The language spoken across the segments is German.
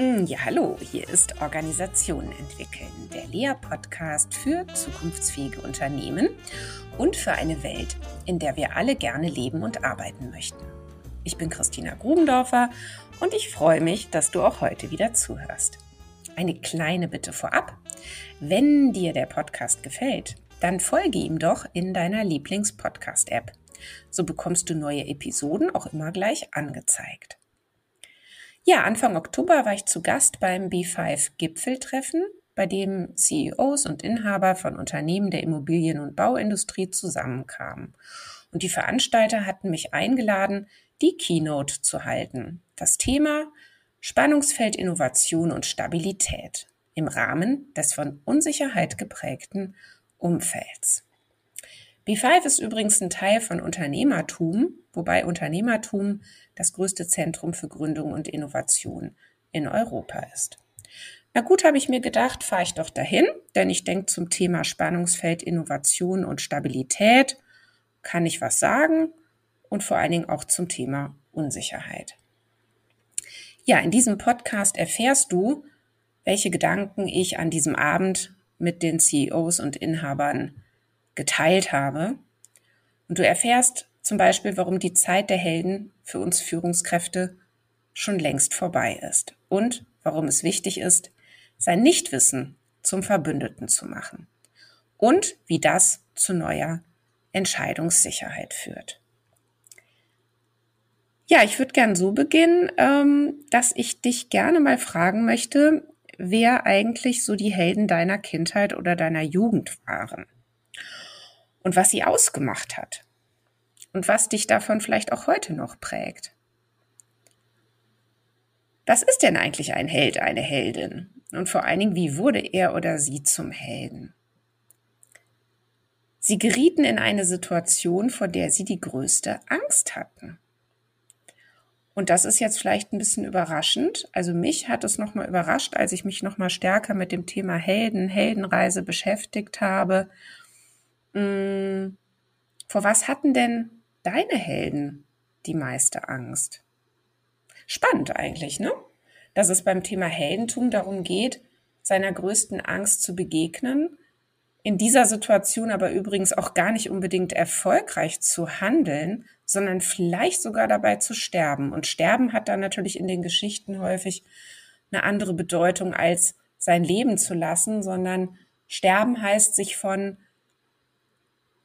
Mm, ja, hallo, hier ist Organisationen entwickeln, der Lea-Podcast für zukunftsfähige Unternehmen und für eine Welt, in der wir alle gerne leben und arbeiten möchten. Ich bin Christina Grubendorfer und ich freue mich, dass du auch heute wieder zuhörst. Eine kleine Bitte vorab. Wenn dir der Podcast gefällt, dann folge ihm doch in deiner Lieblings-Podcast-App. So bekommst du neue Episoden auch immer gleich angezeigt. Ja, Anfang Oktober war ich zu Gast beim B5 Gipfeltreffen, bei dem CEOs und Inhaber von Unternehmen der Immobilien- und Bauindustrie zusammenkamen. Und die Veranstalter hatten mich eingeladen, die Keynote zu halten. Das Thema Spannungsfeld Innovation und Stabilität im Rahmen des von Unsicherheit geprägten Umfelds. B5 ist übrigens ein Teil von Unternehmertum, wobei Unternehmertum das größte Zentrum für Gründung und Innovation in Europa ist. Na gut, habe ich mir gedacht, fahre ich doch dahin, denn ich denke zum Thema Spannungsfeld Innovation und Stabilität kann ich was sagen und vor allen Dingen auch zum Thema Unsicherheit. Ja, in diesem Podcast erfährst du, welche Gedanken ich an diesem Abend mit den CEOs und Inhabern geteilt habe. Und du erfährst zum Beispiel, warum die Zeit der Helden für uns Führungskräfte schon längst vorbei ist und warum es wichtig ist, sein Nichtwissen zum Verbündeten zu machen und wie das zu neuer Entscheidungssicherheit führt. Ja, ich würde gern so beginnen, ähm, dass ich dich gerne mal fragen möchte, wer eigentlich so die Helden deiner Kindheit oder deiner Jugend waren und was sie ausgemacht hat und was dich davon vielleicht auch heute noch prägt. Was ist denn eigentlich ein Held, eine Heldin? Und vor allen Dingen, wie wurde er oder sie zum Helden? Sie gerieten in eine Situation, vor der sie die größte Angst hatten. Und das ist jetzt vielleicht ein bisschen überraschend. Also mich hat es nochmal überrascht, als ich mich nochmal stärker mit dem Thema Helden, Heldenreise beschäftigt habe hm, vor was hatten denn deine Helden die meiste Angst? Spannend eigentlich, ne? Dass es beim Thema Heldentum darum geht, seiner größten Angst zu begegnen, in dieser Situation aber übrigens auch gar nicht unbedingt erfolgreich zu handeln, sondern vielleicht sogar dabei zu sterben. Und sterben hat dann natürlich in den Geschichten häufig eine andere Bedeutung als sein Leben zu lassen, sondern sterben heißt sich von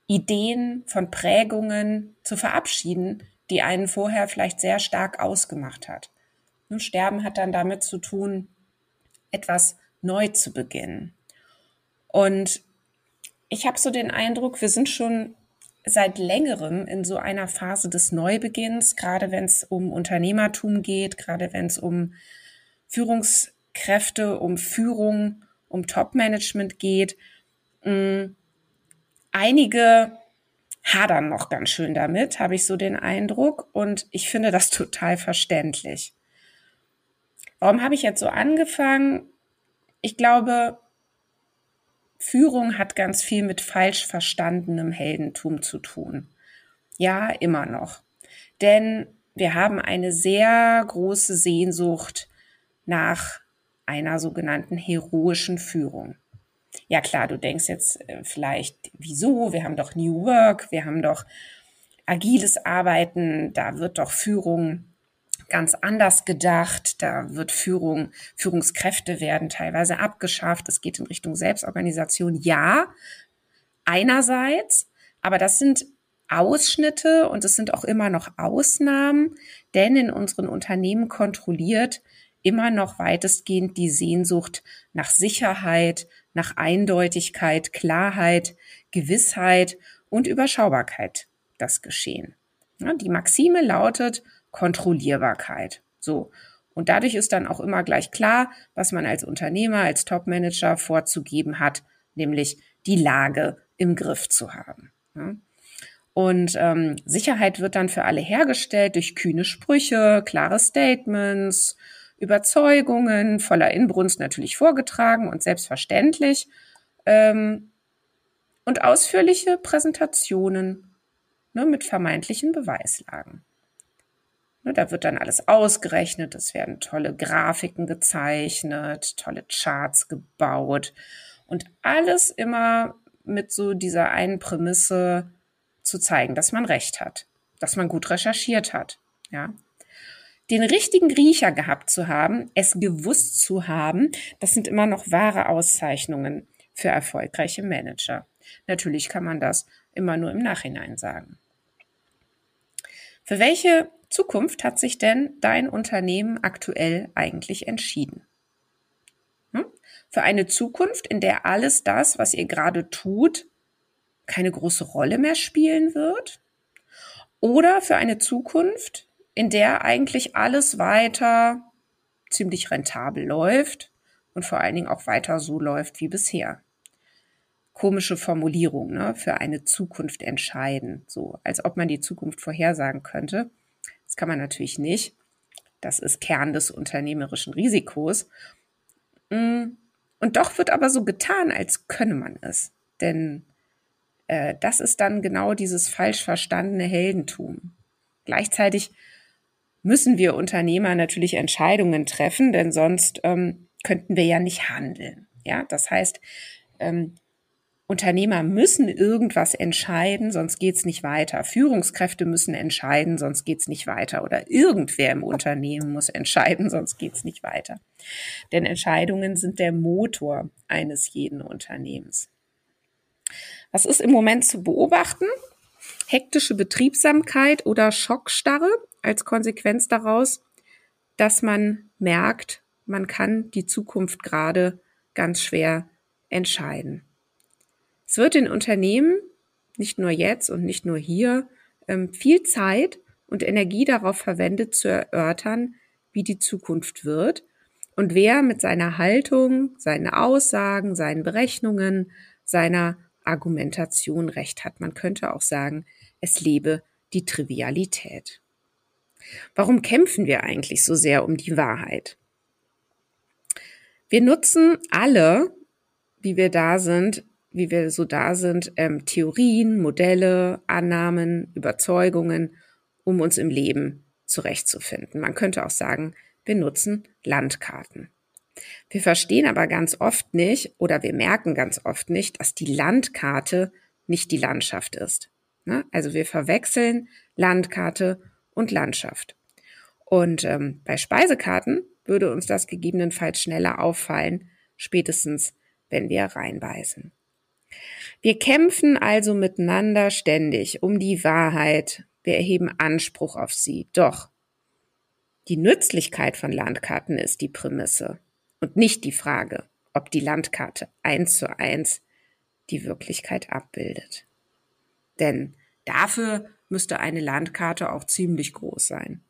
Ideen, von Prägungen zu verabschieden, die einen vorher vielleicht sehr stark ausgemacht hat. Und Sterben hat dann damit zu tun, etwas neu zu beginnen. Und ich habe so den Eindruck, wir sind schon seit längerem in so einer Phase des Neubeginns, gerade wenn es um Unternehmertum geht, gerade wenn es um Führungskräfte, um Führung, um Top-Management geht. Mm, einige hadern noch ganz schön damit, habe ich so den Eindruck. Und ich finde das total verständlich. Warum habe ich jetzt so angefangen? Ich glaube, Führung hat ganz viel mit falsch verstandenem Heldentum zu tun. Ja, immer noch. Denn wir haben eine sehr große Sehnsucht nach einer sogenannten heroischen Führung. Ja klar, du denkst jetzt äh, vielleicht, wieso? Wir haben doch New Work, wir haben doch agiles Arbeiten, da wird doch Führung ganz anders gedacht. Da wird Führung, Führungskräfte werden teilweise abgeschafft. Es geht in Richtung Selbstorganisation. Ja, einerseits, aber das sind Ausschnitte und es sind auch immer noch Ausnahmen, denn in unseren Unternehmen kontrolliert immer noch weitestgehend die Sehnsucht nach Sicherheit, nach Eindeutigkeit, Klarheit, Gewissheit und Überschaubarkeit das Geschehen. Die Maxime lautet Kontrollierbarkeit. So. Und dadurch ist dann auch immer gleich klar, was man als Unternehmer, als Topmanager vorzugeben hat, nämlich die Lage im Griff zu haben. Und ähm, Sicherheit wird dann für alle hergestellt durch kühne Sprüche, klare Statements, Überzeugungen voller Inbrunst natürlich vorgetragen und selbstverständlich ähm, und ausführliche Präsentationen ne, mit vermeintlichen Beweislagen. Ne, da wird dann alles ausgerechnet, es werden tolle Grafiken gezeichnet, tolle Charts gebaut und alles immer mit so dieser einen Prämisse zu zeigen, dass man recht hat, dass man gut recherchiert hat, ja. Den richtigen Riecher gehabt zu haben, es gewusst zu haben, das sind immer noch wahre Auszeichnungen für erfolgreiche Manager. Natürlich kann man das immer nur im Nachhinein sagen. Für welche Zukunft hat sich denn dein Unternehmen aktuell eigentlich entschieden? Hm? Für eine Zukunft, in der alles das, was ihr gerade tut, keine große Rolle mehr spielen wird? Oder für eine Zukunft, in der eigentlich alles weiter ziemlich rentabel läuft und vor allen Dingen auch weiter so läuft wie bisher? komische Formulierung, ne, für eine Zukunft entscheiden, so als ob man die Zukunft vorhersagen könnte. Das kann man natürlich nicht. Das ist Kern des unternehmerischen Risikos. Mm, und doch wird aber so getan, als könne man es. Denn äh, das ist dann genau dieses falsch verstandene Heldentum. Gleichzeitig müssen wir Unternehmer natürlich Entscheidungen treffen, denn sonst ähm, könnten wir ja nicht handeln. Ja, das heißt, ähm, Unternehmer müssen irgendwas entscheiden, sonst geht's nicht weiter. Führungskräfte müssen entscheiden, sonst geht's nicht weiter. Oder irgendwer im Unternehmen muss entscheiden, sonst geht's nicht weiter. Denn Entscheidungen sind der Motor eines jeden Unternehmens. Was ist im Moment zu beobachten? Hektische Betriebsamkeit oder Schockstarre als Konsequenz daraus, dass man merkt, man kann die Zukunft gerade ganz schwer entscheiden. Es wird in Unternehmen, nicht nur jetzt und nicht nur hier, ähm, viel Zeit und Energie darauf verwendet zu erörtern, wie die Zukunft wird und wer mit seiner Haltung, seinen Aussagen, seinen Berechnungen, seiner Argumentation recht hat. Man könnte auch sagen, es lebe die Trivialität. Warum kämpfen wir eigentlich so sehr um die Wahrheit? Wir nutzen alle, wie wir da sind, wie wir so da sind, ähm, Theorien, Modelle, Annahmen, Überzeugungen, um uns im Leben zurechtzufinden. Man könnte auch sagen, wir nutzen Landkarten. Wir verstehen aber ganz oft nicht oder wir merken ganz oft nicht, dass die Landkarte nicht die Landschaft ist. Ne? Also wir verwechseln Landkarte und Landschaft. Und ähm, bei Speisekarten würde uns das gegebenenfalls schneller auffallen, spätestens wenn wir reinbeißen. Wir kämpfen also miteinander ständig um die Wahrheit. Wir erheben Anspruch auf sie. Doch die Nützlichkeit von Landkarten ist die Prämisse und nicht die Frage, ob die Landkarte eins zu eins die Wirklichkeit abbildet. Denn dafür müsste eine Landkarte auch ziemlich groß sein.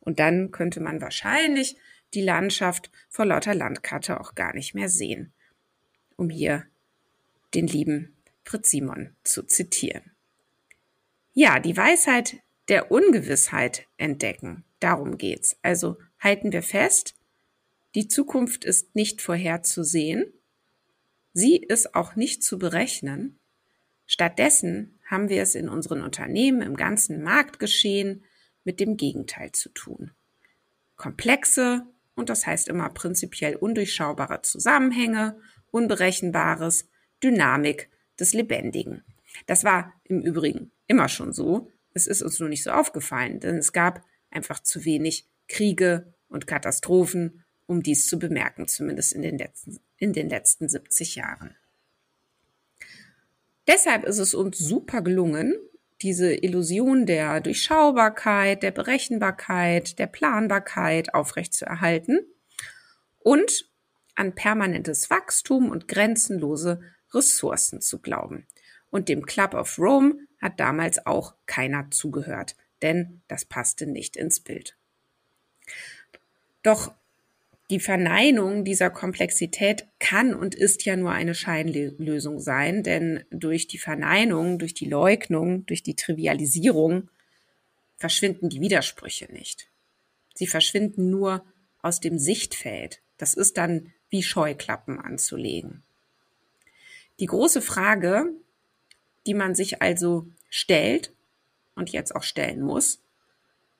Und dann könnte man wahrscheinlich die Landschaft vor lauter Landkarte auch gar nicht mehr sehen, um hier den lieben Fritz Simon zu zitieren. Ja, die Weisheit der Ungewissheit entdecken. Darum geht's. Also halten wir fest, die Zukunft ist nicht vorherzusehen. Sie ist auch nicht zu berechnen. Stattdessen haben wir es in unseren Unternehmen, im ganzen Marktgeschehen mit dem Gegenteil zu tun. Komplexe und das heißt immer prinzipiell undurchschaubare Zusammenhänge, Unberechenbares, Dynamik des Lebendigen. Das war im Übrigen immer schon so. Es ist uns nur nicht so aufgefallen, denn es gab einfach zu wenig Kriege und Katastrophen, um dies zu bemerken, zumindest in den letzten, in den letzten 70 Jahren. Deshalb ist es uns super gelungen, diese Illusion der Durchschaubarkeit, der Berechenbarkeit, der Planbarkeit aufrechtzuerhalten und an permanentes Wachstum und grenzenlose Ressourcen zu glauben. Und dem Club of Rome hat damals auch keiner zugehört, denn das passte nicht ins Bild. Doch die Verneinung dieser Komplexität kann und ist ja nur eine Scheinlösung sein, denn durch die Verneinung, durch die Leugnung, durch die Trivialisierung verschwinden die Widersprüche nicht. Sie verschwinden nur aus dem Sichtfeld. Das ist dann wie Scheuklappen anzulegen. Die große Frage, die man sich also stellt und jetzt auch stellen muss,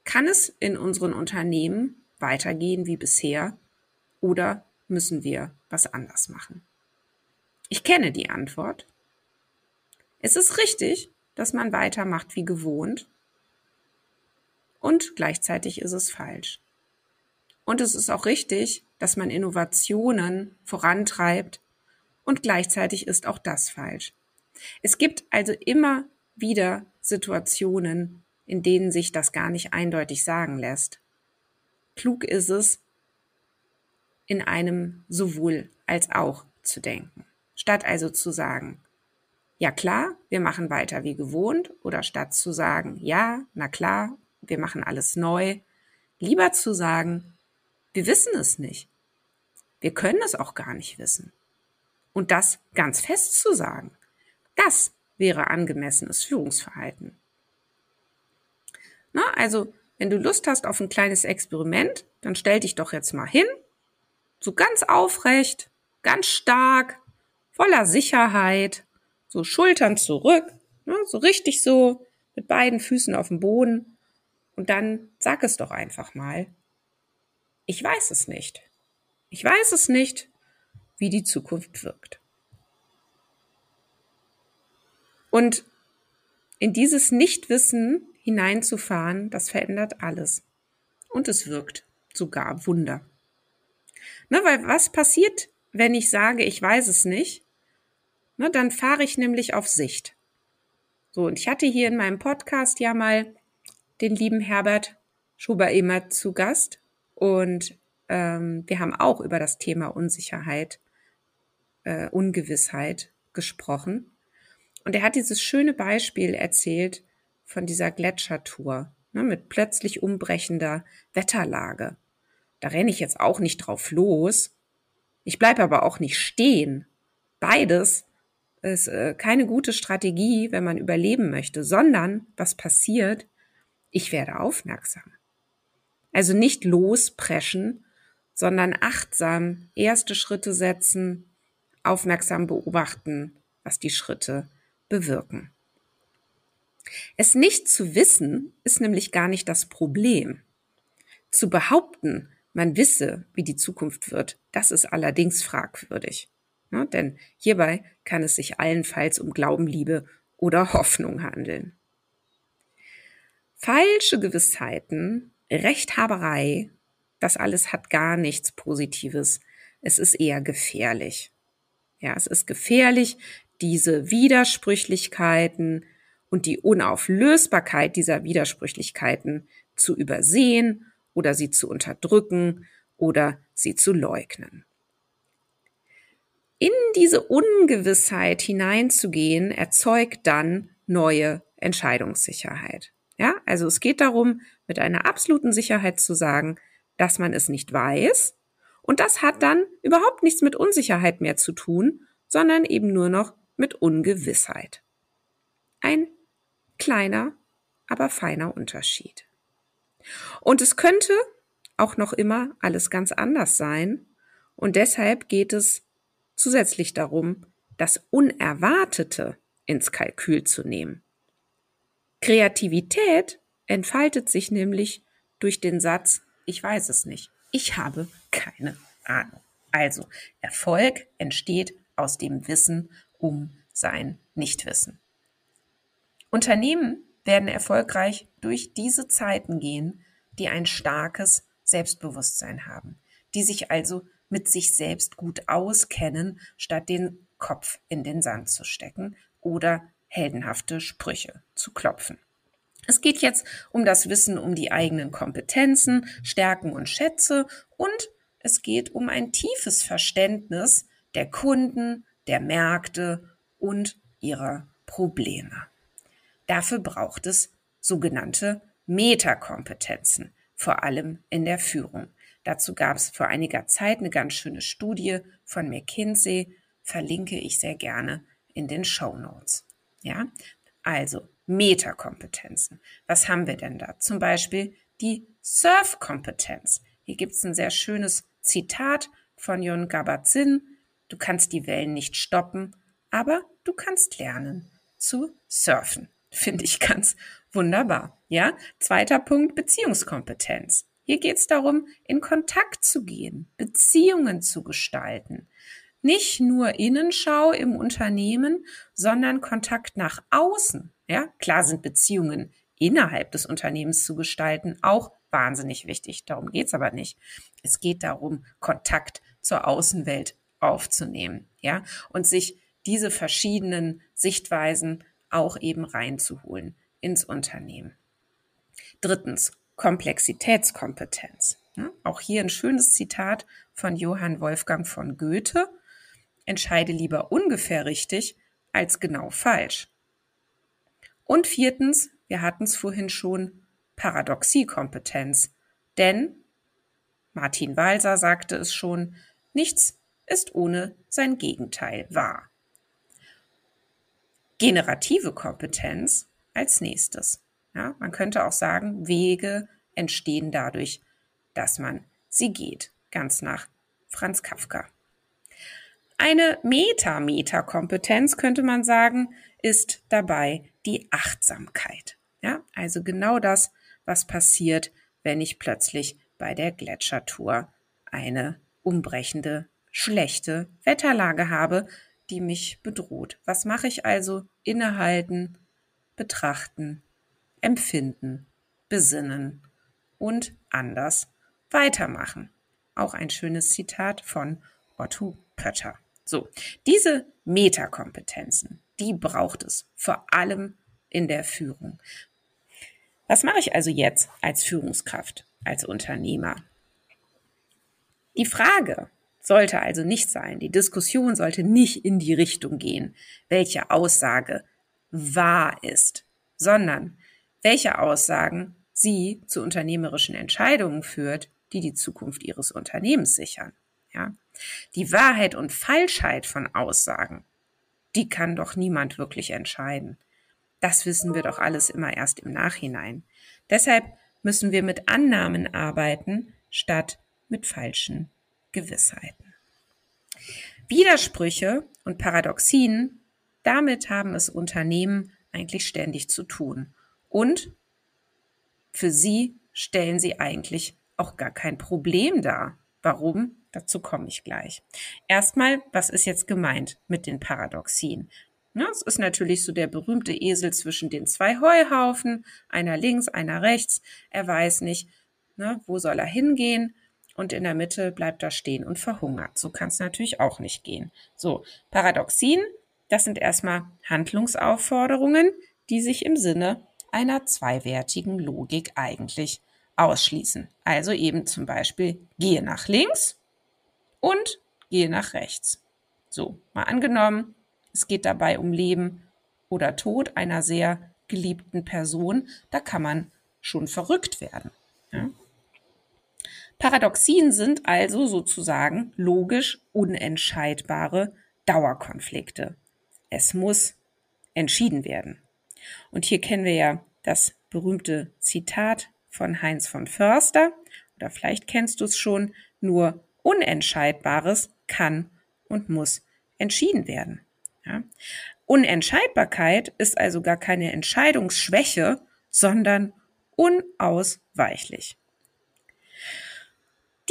Kann es in unseren Unternehmen weitergehen wie bisher oder müssen wir was anders machen? Ich kenne die Antwort. Es ist richtig, dass man weitermacht wie gewohnt und gleichzeitig ist es falsch. Und es ist auch richtig, dass man Innovationen vorantreibt und gleichzeitig ist auch das falsch. Es gibt also immer wieder Situationen, in denen sich das gar nicht eindeutig sagen lässt. Klug ist es, in einem sowohl als auch zu denken. Statt also zu sagen, ja klar, wir machen weiter wie gewohnt, oder statt zu sagen, ja, na klar, wir machen alles neu, lieber zu sagen, wir wissen es nicht. Wir können es auch gar nicht wissen. Und das ganz fest zu sagen, das wäre angemessenes Führungsverhalten. Na, also, wenn du Lust hast auf ein kleines Experiment, dann stell dich doch jetzt mal hin, so ganz aufrecht, ganz stark, voller Sicherheit, so Schultern zurück, ne, so richtig so mit beiden Füßen auf dem Boden und dann sag es doch einfach mal. Ich weiß es nicht. Ich weiß es nicht, wie die Zukunft wirkt. Und in dieses Nichtwissen hineinzufahren, das verändert alles. Und es wirkt sogar Wunder. Ne, weil was passiert, wenn ich sage, ich weiß es nicht? Ne, dann fahre ich nämlich auf Sicht. So, und ich hatte hier in meinem Podcast ja mal den lieben Herbert Schuber-Emer zu Gast. Und ähm, wir haben auch über das Thema Unsicherheit, äh, Ungewissheit gesprochen. Und er hat dieses schöne Beispiel erzählt von dieser Gletschertour ne, mit plötzlich umbrechender Wetterlage. Da renne ich jetzt auch nicht drauf los. Ich bleibe aber auch nicht stehen. Beides ist äh, keine gute Strategie, wenn man überleben möchte, sondern was passiert? ich werde aufmerksam. Also nicht lospreschen, sondern achtsam erste Schritte setzen, aufmerksam beobachten, was die Schritte bewirken. Es nicht zu wissen ist nämlich gar nicht das Problem. Zu behaupten, man wisse, wie die Zukunft wird, das ist allerdings fragwürdig. Ja, denn hierbei kann es sich allenfalls um Glaubenliebe oder Hoffnung handeln. Falsche Gewissheiten, Rechthaberei, das alles hat gar nichts Positives. Es ist eher gefährlich. Ja, es ist gefährlich, diese Widersprüchlichkeiten und die Unauflösbarkeit dieser Widersprüchlichkeiten zu übersehen oder sie zu unterdrücken oder sie zu leugnen. In diese Ungewissheit hineinzugehen, erzeugt dann neue Entscheidungssicherheit. Ja, also es geht darum, mit einer absoluten Sicherheit zu sagen, dass man es nicht weiß. Und das hat dann überhaupt nichts mit Unsicherheit mehr zu tun, sondern eben nur noch mit Ungewissheit. Ein kleiner, aber feiner Unterschied. Und es könnte auch noch immer alles ganz anders sein. Und deshalb geht es zusätzlich darum, das Unerwartete ins Kalkül zu nehmen. Kreativität entfaltet sich nämlich durch den Satz, ich weiß es nicht. Ich habe keine Ahnung. Also, Erfolg entsteht aus dem Wissen um sein Nichtwissen. Unternehmen werden erfolgreich durch diese Zeiten gehen, die ein starkes Selbstbewusstsein haben, die sich also mit sich selbst gut auskennen, statt den Kopf in den Sand zu stecken oder heldenhafte Sprüche zu klopfen. Es geht jetzt um das Wissen um die eigenen Kompetenzen, Stärken und Schätze und es geht um ein tiefes Verständnis der Kunden, der Märkte und ihrer Probleme. Dafür braucht es sogenannte Metakompetenzen, vor allem in der Führung. Dazu gab es vor einiger Zeit eine ganz schöne Studie von McKinsey, verlinke ich sehr gerne in den Show Notes. Ja, also Metakompetenzen. Was haben wir denn da? Zum Beispiel die Surfkompetenz. Hier gibt es ein sehr schönes Zitat von Jon Gabat-Zinn. Du kannst die Wellen nicht stoppen, aber du kannst lernen zu surfen. Finde ich ganz wunderbar. Ja, zweiter Punkt, Beziehungskompetenz. Hier geht es darum, in Kontakt zu gehen, Beziehungen zu gestalten. Nicht nur Innenschau im Unternehmen, sondern Kontakt nach außen. Ja, klar sind Beziehungen innerhalb des Unternehmens zu gestalten auch wahnsinnig wichtig. Darum geht's aber nicht. Es geht darum, Kontakt zur Außenwelt aufzunehmen, ja, und sich diese verschiedenen Sichtweisen auch eben reinzuholen ins Unternehmen. Drittens, Komplexitätskompetenz. Auch hier ein schönes Zitat von Johann Wolfgang von Goethe. Entscheide lieber ungefähr richtig als genau falsch. Und viertens, wir hatten es vorhin schon, Paradoxiekompetenz. Denn, Martin Walser sagte es schon, nichts ist ohne sein Gegenteil wahr. Generative Kompetenz als nächstes. Ja, man könnte auch sagen, Wege entstehen dadurch, dass man sie geht. Ganz nach Franz Kafka. Eine Meta-Meta-Kompetenz könnte man sagen, ist dabei die Achtsamkeit. Ja, also genau das, was passiert, wenn ich plötzlich bei der Gletschertour eine umbrechende, schlechte Wetterlage habe, die mich bedroht. Was mache ich also? Innehalten, betrachten, empfinden, besinnen und anders weitermachen. Auch ein schönes Zitat von Otto Pötter. So, diese Metakompetenzen, die braucht es vor allem in der Führung. Was mache ich also jetzt als Führungskraft, als Unternehmer? Die Frage sollte also nicht sein, die Diskussion sollte nicht in die Richtung gehen, welche Aussage wahr ist, sondern welche Aussagen sie zu unternehmerischen Entscheidungen führt, die die Zukunft ihres Unternehmens sichern. Ja? Die Wahrheit und Falschheit von Aussagen, die kann doch niemand wirklich entscheiden. Das wissen wir doch alles immer erst im Nachhinein. Deshalb müssen wir mit Annahmen arbeiten, statt mit falschen Gewissheiten. Widersprüche und Paradoxien, damit haben es Unternehmen eigentlich ständig zu tun. Und für sie stellen sie eigentlich auch gar kein Problem dar. Warum? Dazu komme ich gleich. Erstmal, was ist jetzt gemeint mit den Paradoxien? Ja, es ist natürlich so der berühmte Esel zwischen den zwei Heuhaufen, einer links, einer rechts. Er weiß nicht, ne, wo soll er hingehen und in der Mitte bleibt er stehen und verhungert. So kann es natürlich auch nicht gehen. So, Paradoxien, das sind erstmal Handlungsaufforderungen, die sich im Sinne einer zweiwertigen Logik eigentlich ausschließen. Also eben zum Beispiel gehe nach links und gehe nach rechts. So, mal angenommen, es geht dabei um Leben oder Tod einer sehr geliebten Person. Da kann man schon verrückt werden. Ja? Paradoxien sind also sozusagen logisch unentscheidbare Dauerkonflikte. Es muss entschieden werden. Und hier kennen wir ja das berühmte Zitat von Heinz von Förster, oder vielleicht kennst du es schon, nur Unentscheidbares kann und muss entschieden werden. Ja? Unentscheidbarkeit ist also gar keine Entscheidungsschwäche, sondern unausweichlich.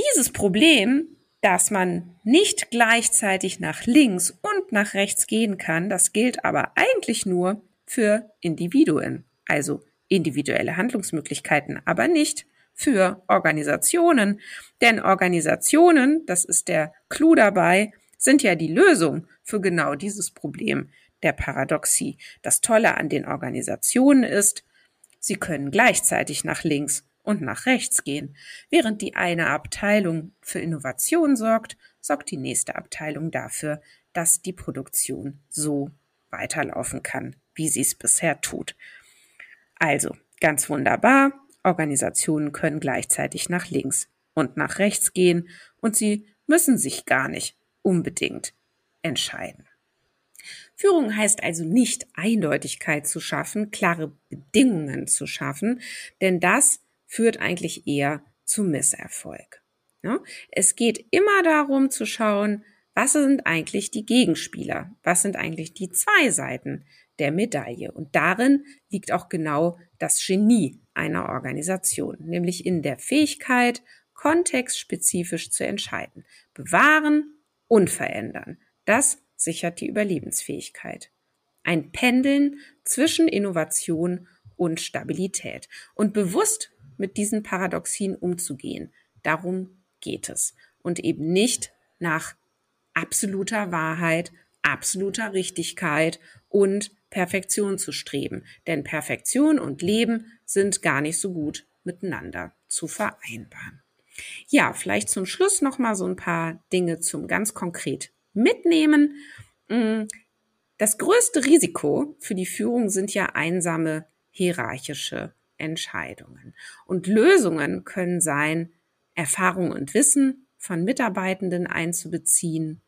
Dieses Problem, dass man nicht gleichzeitig nach links und nach rechts gehen kann, das gilt aber eigentlich nur für Individuen, also individuelle Handlungsmöglichkeiten, aber nicht für Organisationen. Denn Organisationen, das ist der Clou dabei, sind ja die Lösung für genau dieses Problem der Paradoxie. Das Tolle an den Organisationen ist, sie können gleichzeitig nach links und nach rechts gehen. Während die eine Abteilung für Innovation sorgt, sorgt die nächste Abteilung dafür, dass die Produktion so weiterlaufen kann, wie sie es bisher tut. Also, ganz wunderbar, Organisationen können gleichzeitig nach links und nach rechts gehen und sie müssen sich gar nicht unbedingt entscheiden. Führung heißt also nicht Eindeutigkeit zu schaffen, klare Bedingungen zu schaffen, denn das führt eigentlich eher zu Misserfolg. Ja? Es geht immer darum zu schauen, was sind eigentlich die Gegenspieler? Was sind eigentlich die zwei Seiten der Medaille. Und darin liegt auch genau das Genie einer Organisation, nämlich in der Fähigkeit, kontextspezifisch zu entscheiden. Bewahren und verändern. Das sichert die Überlebensfähigkeit. Ein Pendeln zwischen Innovation und Stabilität. Und bewusst mit diesen Paradoxien umzugehen. Darum geht es. Und eben nicht nach absoluter Wahrheit, absoluter Richtigkeit und Perfektion zu streben. Denn Perfektion und Leben sind gar nicht so gut miteinander zu vereinbaren. Ja, vielleicht zum Schluss noch mal so ein paar Dinge zum ganz konkret mitnehmen. Mm, das größte Risiko für die Führung sind ja einsame hierarchische Entscheidungen. Und Lösungen können sein, Erfahrung und Wissen von Mitarbeitenden einzubeziehen,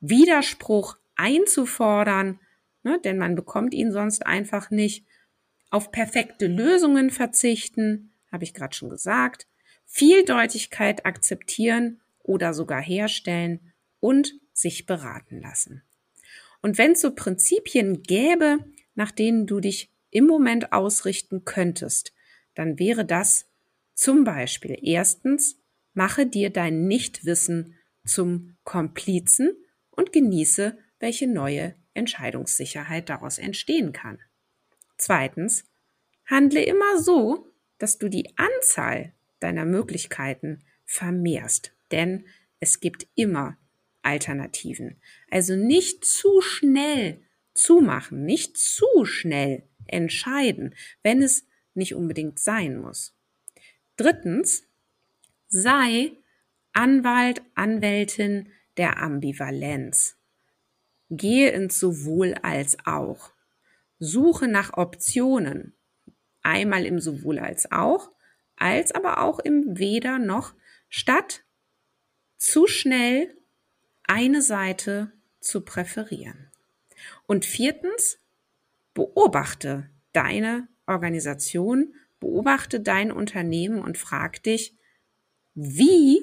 Widerspruch einzufordern, ne, denn man bekommt ihn sonst einfach nicht, auf perfekte Lösungen verzichten, habe ich gerade schon gesagt, Vieldeutigkeit akzeptieren oder sogar herstellen und sich beraten lassen. Und wenn es so Prinzipien gäbe, nach denen du dich im Moment ausrichten könntest, dann wäre das zum Beispiel erstens, mache dir dein Nichtwissen zum Komplizen und genieße, welche neue Entscheidungssicherheit daraus entstehen kann. Zweitens, handle immer so, dass du die Anzahl deiner Möglichkeiten vermehrst, denn es gibt immer Alternativen. Also nicht zu schnell zumachen, nicht zu schnell entscheiden, wenn es nicht unbedingt sein muss. Drittens, sei Anwalt, Anwältin der Ambivalenz. Gehe ins sowohl als auch. Suche nach Optionen. Einmal im sowohl als auch, als aber auch im weder noch, statt zu schnell eine Seite zu präferieren. Und viertens, beobachte deine Organisation, beobachte dein Unternehmen und frag dich, wie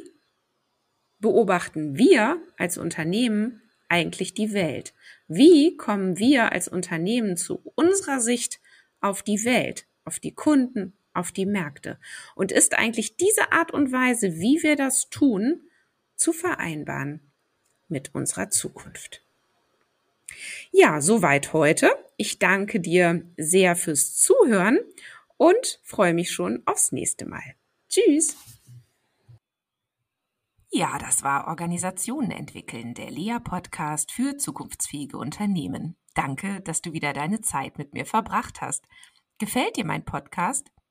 beobachten wir als Unternehmen eigentlich die Welt? Wie kommen wir als Unternehmen zu unserer Sicht auf die Welt, auf die Kunden, auf die Märkte? Und ist eigentlich diese Art und Weise, wie wir das tun, zu vereinbaren mit unserer Zukunft? Ja, soweit heute. Ich danke dir sehr fürs Zuhören und freue mich schon aufs nächste Mal. Tschüss! Ja, das war Organisationen entwickeln, der Lea-Podcast für zukunftsfähige Unternehmen. Danke, dass du wieder deine Zeit mit mir verbracht hast. Gefällt dir mein Podcast?